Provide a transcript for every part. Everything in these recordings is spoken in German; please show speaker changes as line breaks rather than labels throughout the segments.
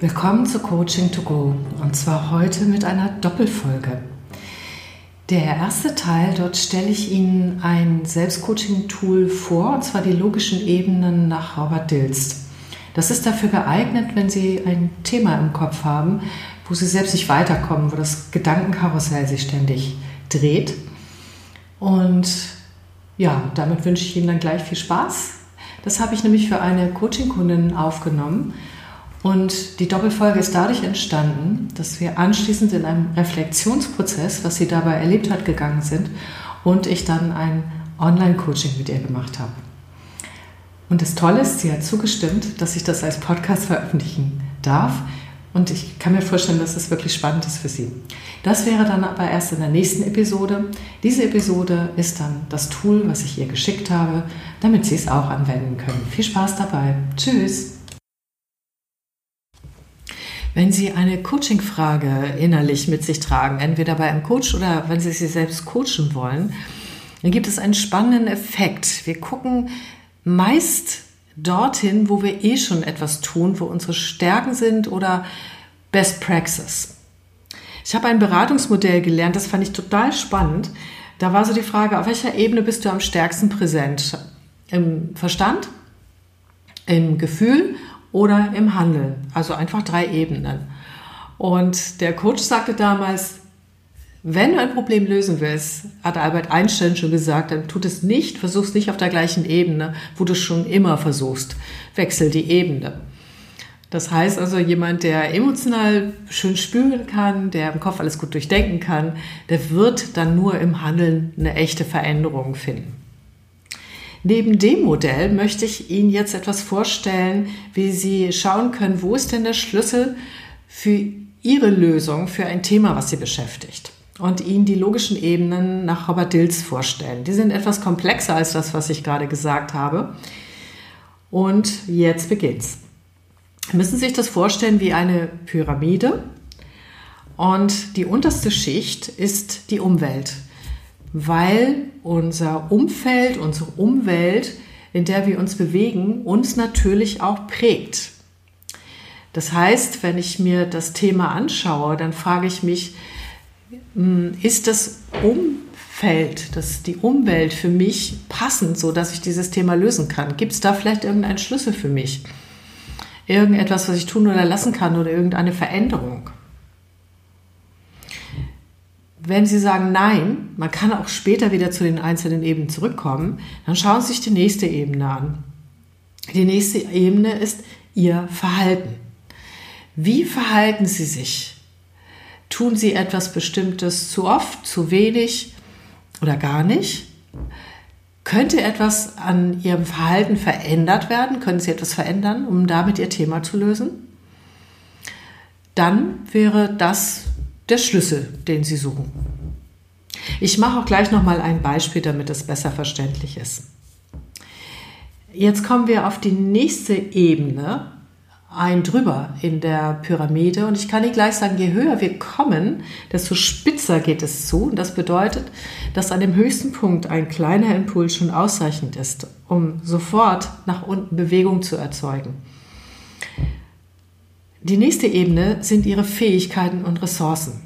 Willkommen zu Coaching to Go und zwar heute mit einer Doppelfolge. Der erste Teil, dort stelle ich Ihnen ein Selbstcoaching-Tool vor, und zwar die logischen Ebenen nach Robert Dilst. Das ist dafür geeignet, wenn Sie ein Thema im Kopf haben, wo Sie selbst nicht weiterkommen, wo das Gedankenkarussell sich ständig dreht. Und ja, damit wünsche ich Ihnen dann gleich viel Spaß. Das habe ich nämlich für eine Coaching-Kundin aufgenommen und die Doppelfolge ist dadurch entstanden, dass wir anschließend in einem Reflexionsprozess, was sie dabei erlebt hat, gegangen sind und ich dann ein Online-Coaching mit ihr gemacht habe. Und das Tolle ist, sie hat zugestimmt, dass ich das als Podcast veröffentlichen darf. Und ich kann mir vorstellen, dass das wirklich spannend ist für Sie. Das wäre dann aber erst in der nächsten Episode. Diese Episode ist dann das Tool, was ich ihr geschickt habe, damit Sie es auch anwenden können. Viel Spaß dabei. Tschüss. Wenn Sie eine Coaching-Frage innerlich mit sich tragen, entweder bei einem Coach oder wenn Sie sie selbst coachen wollen, dann gibt es einen spannenden Effekt. Wir gucken meist dorthin, wo wir eh schon etwas tun, wo unsere Stärken sind oder Best Praxis. Ich habe ein Beratungsmodell gelernt, das fand ich total spannend. Da war so die Frage, auf welcher Ebene bist du am stärksten präsent? Im Verstand, im Gefühl oder im Handeln. Also einfach drei Ebenen. Und der Coach sagte damals, wenn du ein Problem lösen willst, hat Albert Einstein schon gesagt, dann tut es nicht, versuch es nicht auf der gleichen Ebene, wo du es schon immer versuchst. Wechsel die Ebene. Das heißt also, jemand, der emotional schön spüren kann, der im Kopf alles gut durchdenken kann, der wird dann nur im Handeln eine echte Veränderung finden. Neben dem Modell möchte ich Ihnen jetzt etwas vorstellen, wie Sie schauen können, wo ist denn der Schlüssel für Ihre Lösung für ein Thema, was Sie beschäftigt. Und Ihnen die logischen Ebenen nach Robert Dills vorstellen. Die sind etwas komplexer als das, was ich gerade gesagt habe. Und jetzt beginnt's. Sie müssen sich das vorstellen wie eine Pyramide. Und die unterste Schicht ist die Umwelt weil unser Umfeld, unsere Umwelt, in der wir uns bewegen, uns natürlich auch prägt. Das heißt, wenn ich mir das Thema anschaue, dann frage ich mich, hm, ist das Umfeld, das die Umwelt für mich passend, so dass ich dieses Thema lösen kann? Gibt es da vielleicht irgendeinen Schlüssel für mich? Irgendetwas, was ich tun oder lassen kann oder irgendeine Veränderung? Wenn Sie sagen Nein, man kann auch später wieder zu den einzelnen Ebenen zurückkommen, dann schauen Sie sich die nächste Ebene an. Die nächste Ebene ist Ihr Verhalten. Wie verhalten Sie sich? Tun Sie etwas Bestimmtes zu oft, zu wenig oder gar nicht? Könnte etwas an Ihrem Verhalten verändert werden? Können Sie etwas verändern, um damit Ihr Thema zu lösen? Dann wäre das der Schlüssel, den Sie suchen. Ich mache auch gleich noch mal ein Beispiel, damit es besser verständlich ist. Jetzt kommen wir auf die nächste Ebene, ein drüber in der Pyramide. Und ich kann Ihnen gleich sagen, je höher wir kommen, desto spitzer geht es zu. Und das bedeutet, dass an dem höchsten Punkt ein kleiner Impuls schon ausreichend ist, um sofort nach unten Bewegung zu erzeugen. Die nächste Ebene sind ihre Fähigkeiten und Ressourcen.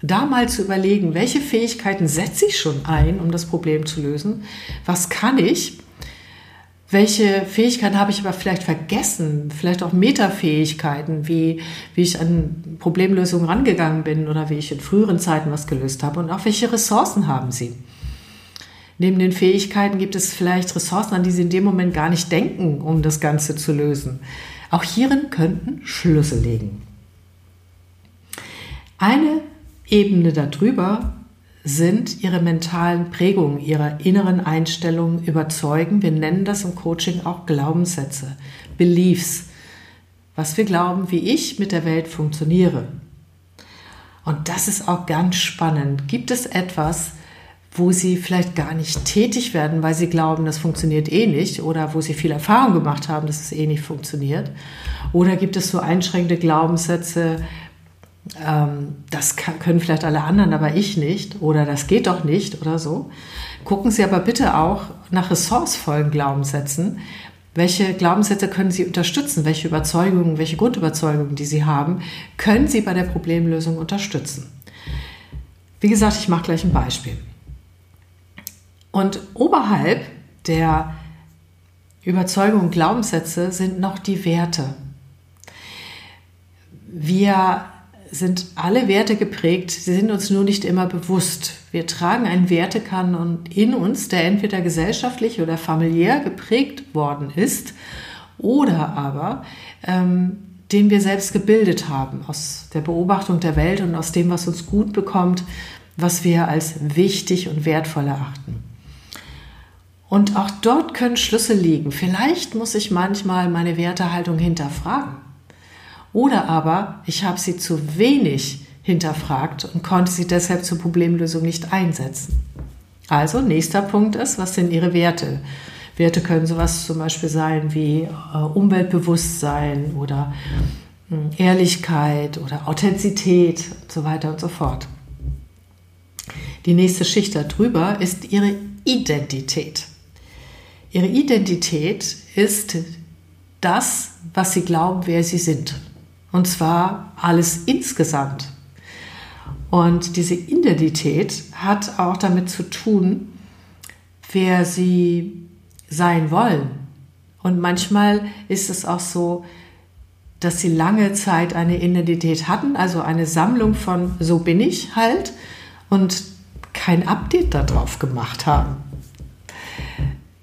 Da mal zu überlegen, welche Fähigkeiten setze ich schon ein, um das Problem zu lösen? Was kann ich? Welche Fähigkeiten habe ich aber vielleicht vergessen? Vielleicht auch Metafähigkeiten, wie, wie ich an Problemlösungen rangegangen bin oder wie ich in früheren Zeiten was gelöst habe. Und auch welche Ressourcen haben Sie? Neben den Fähigkeiten gibt es vielleicht Ressourcen, an die Sie in dem Moment gar nicht denken, um das Ganze zu lösen. Auch hierin könnten Schlüssel liegen. Eine Ebene darüber sind ihre mentalen Prägungen, ihre inneren Einstellungen, Überzeugen. Wir nennen das im Coaching auch Glaubenssätze, Beliefs, was wir glauben, wie ich mit der Welt funktioniere. Und das ist auch ganz spannend. Gibt es etwas, wo sie vielleicht gar nicht tätig werden, weil sie glauben, das funktioniert eh nicht oder wo sie viel Erfahrung gemacht haben, dass es eh nicht funktioniert? Oder gibt es so einschränkende Glaubenssätze, ähm, das können vielleicht alle anderen, aber ich nicht oder das geht doch nicht oder so? Gucken Sie aber bitte auch nach ressourcevollen Glaubenssätzen, Welche Glaubenssätze können Sie unterstützen? Welche Überzeugungen, welche Grundüberzeugungen, die Sie haben, können Sie bei der Problemlösung unterstützen? Wie gesagt, ich mache gleich ein Beispiel. Und oberhalb der Überzeugungen und Glaubenssätze sind noch die Werte. Wir sind alle Werte geprägt, sie sind uns nur nicht immer bewusst. Wir tragen einen Wertekanon in uns, der entweder gesellschaftlich oder familiär geprägt worden ist oder aber ähm, den wir selbst gebildet haben aus der Beobachtung der Welt und aus dem, was uns gut bekommt, was wir als wichtig und wertvoll erachten. Und auch dort können Schlüssel liegen. Vielleicht muss ich manchmal meine Wertehaltung hinterfragen. Oder aber ich habe sie zu wenig hinterfragt und konnte sie deshalb zur Problemlösung nicht einsetzen. Also nächster Punkt ist, was sind Ihre Werte? Werte können sowas zum Beispiel sein wie äh, Umweltbewusstsein oder äh, Ehrlichkeit oder Authentizität und so weiter und so fort. Die nächste Schicht darüber ist Ihre Identität. Ihre Identität ist das, was Sie glauben, wer Sie sind. Und zwar alles insgesamt. Und diese Identität hat auch damit zu tun, wer Sie sein wollen. Und manchmal ist es auch so, dass Sie lange Zeit eine Identität hatten, also eine Sammlung von so bin ich halt und kein Update darauf gemacht haben.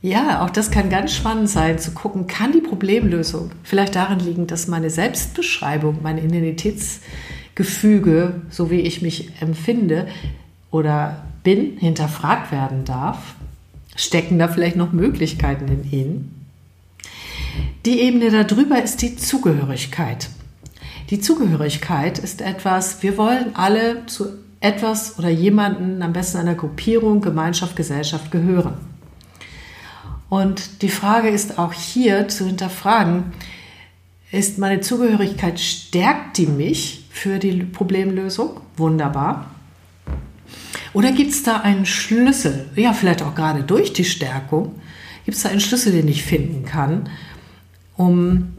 Ja, auch das kann ganz spannend sein, zu gucken, kann die Problemlösung vielleicht darin liegen, dass meine Selbstbeschreibung, mein Identitätsgefüge, so wie ich mich empfinde oder bin, hinterfragt werden darf? Stecken da vielleicht noch Möglichkeiten in Ihnen? Die Ebene darüber ist die Zugehörigkeit. Die Zugehörigkeit ist etwas, wir wollen alle zu etwas oder jemanden, am besten einer Gruppierung, Gemeinschaft, Gesellschaft gehören. Und die Frage ist auch hier zu hinterfragen, ist meine Zugehörigkeit, stärkt die mich für die Problemlösung? Wunderbar. Oder gibt es da einen Schlüssel, ja vielleicht auch gerade durch die Stärkung, gibt es da einen Schlüssel, den ich finden kann, um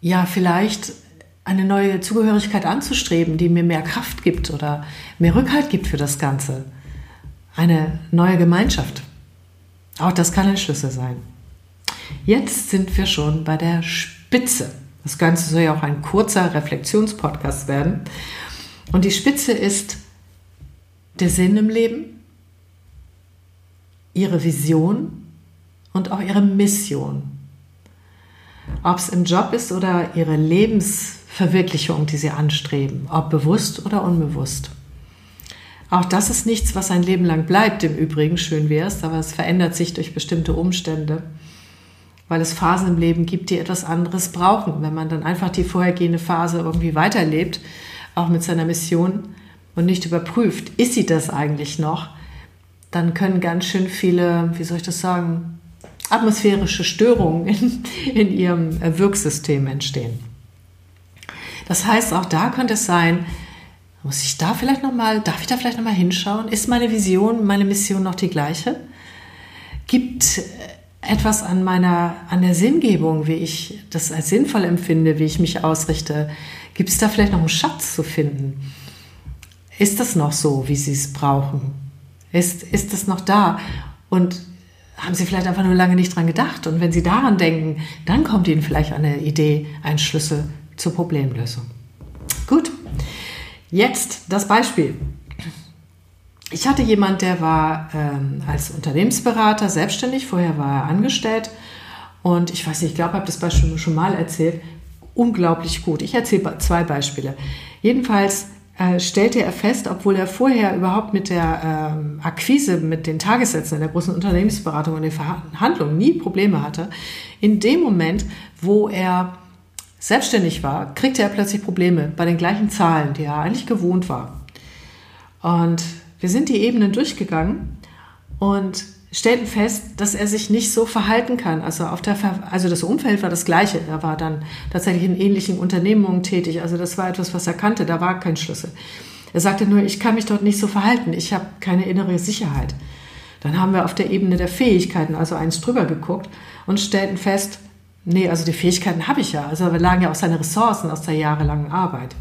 ja vielleicht eine neue Zugehörigkeit anzustreben, die mir mehr Kraft gibt oder mehr Rückhalt gibt für das Ganze. Eine neue Gemeinschaft. Auch das kann ein Schlüssel sein. Jetzt sind wir schon bei der Spitze. Das Ganze soll ja auch ein kurzer Reflexionspodcast werden. Und die Spitze ist der Sinn im Leben, ihre Vision und auch ihre Mission. Ob es im Job ist oder ihre Lebensverwirklichung, die sie anstreben, ob bewusst oder unbewusst. Auch das ist nichts, was ein Leben lang bleibt, im Übrigen, schön wäre es, aber es verändert sich durch bestimmte Umstände, weil es Phasen im Leben gibt, die etwas anderes brauchen. Wenn man dann einfach die vorhergehende Phase irgendwie weiterlebt, auch mit seiner Mission und nicht überprüft, ist sie das eigentlich noch, dann können ganz schön viele, wie soll ich das sagen, atmosphärische Störungen in, in ihrem Wirksystem entstehen. Das heißt, auch da könnte es sein, muss ich da vielleicht noch mal, darf ich da vielleicht noch mal hinschauen? Ist meine Vision, meine Mission noch die gleiche? Gibt etwas an meiner, an der Sinngebung, wie ich das als sinnvoll empfinde, wie ich mich ausrichte? Gibt es da vielleicht noch einen Schatz zu finden? Ist das noch so, wie Sie es brauchen? Ist, ist das noch da? Und haben Sie vielleicht einfach nur lange nicht dran gedacht? Und wenn Sie daran denken, dann kommt Ihnen vielleicht eine Idee, ein Schlüssel zur Problemlösung. Jetzt das Beispiel. Ich hatte jemand, der war ähm, als Unternehmensberater selbstständig, vorher war er angestellt und ich weiß nicht, ich glaube, ich habe das Beispiel schon mal erzählt. Unglaublich gut. Ich erzähle zwei Beispiele. Jedenfalls äh, stellte er fest, obwohl er vorher überhaupt mit der ähm, Akquise, mit den Tagessätzen in der großen Unternehmensberatung und den Verhandlungen nie Probleme hatte, in dem Moment, wo er selbstständig war, kriegte er plötzlich Probleme bei den gleichen Zahlen, die er eigentlich gewohnt war. Und wir sind die Ebenen durchgegangen und stellten fest, dass er sich nicht so verhalten kann. Also, auf der Ver also das Umfeld war das gleiche. Er war dann tatsächlich in ähnlichen Unternehmungen tätig. Also das war etwas, was er kannte. Da war kein Schlüssel. Er sagte nur, ich kann mich dort nicht so verhalten. Ich habe keine innere Sicherheit. Dann haben wir auf der Ebene der Fähigkeiten also eins drüber geguckt und stellten fest, nee, also die Fähigkeiten habe ich ja. Also wir lagen ja auch seine Ressourcen aus der jahrelangen Arbeit.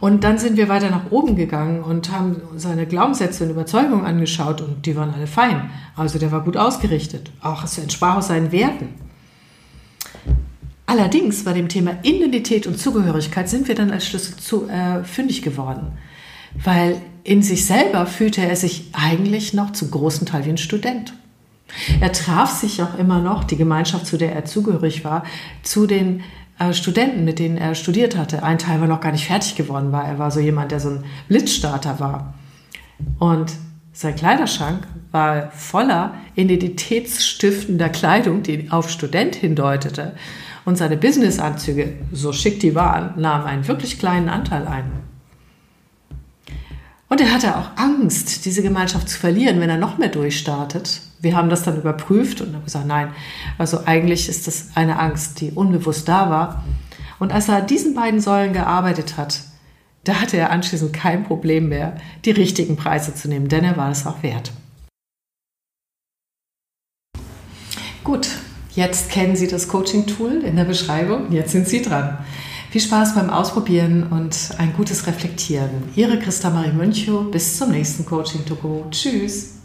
Und dann sind wir weiter nach oben gegangen und haben seine Glaubenssätze und Überzeugungen angeschaut und die waren alle fein. Also der war gut ausgerichtet. Auch es entsprach aus seinen Werten. Allerdings bei dem Thema Identität und Zugehörigkeit sind wir dann als Schlüssel zu, äh, fündig geworden. Weil in sich selber fühlte er sich eigentlich noch zum großen Teil wie ein Student. Er traf sich auch immer noch, die Gemeinschaft, zu der er zugehörig war, zu den äh, Studenten, mit denen er studiert hatte. Ein Teil war noch gar nicht fertig geworden war. Er war so jemand, der so ein Blitzstarter war. Und sein Kleiderschrank war voller identitätsstiftender Kleidung, die auf Student hindeutete. Und seine Businessanzüge, so schick die waren, nahmen einen wirklich kleinen Anteil ein. Und er hatte auch Angst, diese Gemeinschaft zu verlieren, wenn er noch mehr durchstartet. Wir haben das dann überprüft und haben gesagt, nein, also eigentlich ist das eine Angst, die unbewusst da war. Und als er an diesen beiden Säulen gearbeitet hat, da hatte er anschließend kein Problem mehr, die richtigen Preise zu nehmen, denn er war es auch wert. Gut, jetzt kennen Sie das Coaching-Tool in der Beschreibung, jetzt sind Sie dran. Viel Spaß beim Ausprobieren und ein gutes Reflektieren. Ihre Christa Marie Münchow. Bis zum nächsten Coaching to Go. Tschüss.